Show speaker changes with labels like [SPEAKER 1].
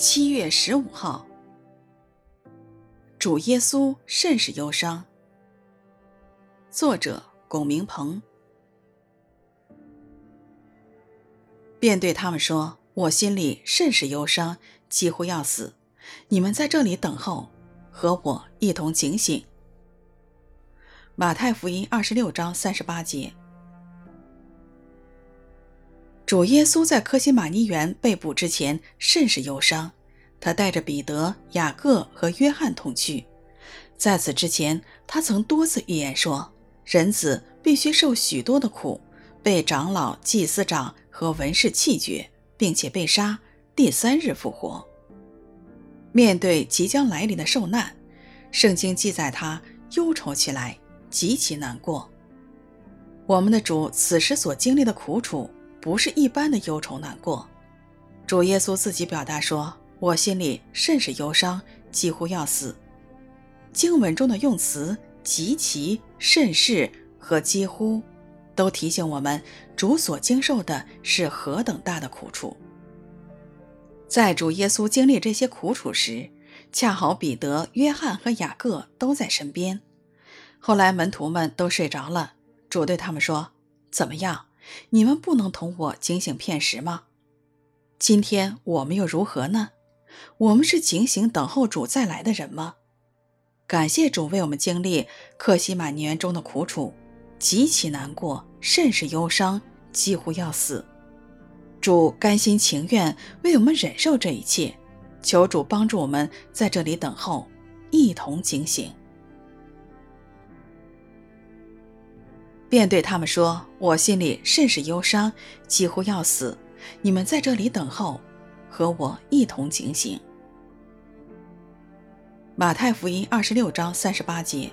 [SPEAKER 1] 七月十五号，主耶稣甚是忧伤。作者：龚明鹏。便对他们说：“我心里甚是忧伤，几乎要死。你们在这里等候，和我一同警醒。”马太福音二十六章三十八节。主耶稣在科西马尼园被捕之前甚是忧伤，他带着彼得、雅各和约翰同去。在此之前，他曾多次预言说，人子必须受许多的苦，被长老、祭司长和文士弃绝，并且被杀，第三日复活。面对即将来临的受难，圣经记载他忧愁起来，极其难过。我们的主此时所经历的苦楚，不是一般的忧愁难过。主耶稣自己表达说：“我心里甚是忧伤，几乎要死。”经文中的用词“极其”“甚是”和“几乎”，都提醒我们主所经受的是何等大的苦楚。在主耶稣经历这些苦楚时，恰好彼得、约翰和雅各都在身边。后来门徒们都睡着了，主对他们说：“怎么样？你们不能同我警醒片时吗？今天我们又如何呢？我们是警醒等候主再来的人吗？”感谢主为我们经历克西马尼园中的苦楚，极其难过，甚是忧伤，几乎要死。主甘心情愿为我们忍受这一切，求主帮助我们在这里等候，一同警醒。便对他们说：“我心里甚是忧伤，几乎要死。你们在这里等候，和我一同警醒。”马太福音二十六章三十八节。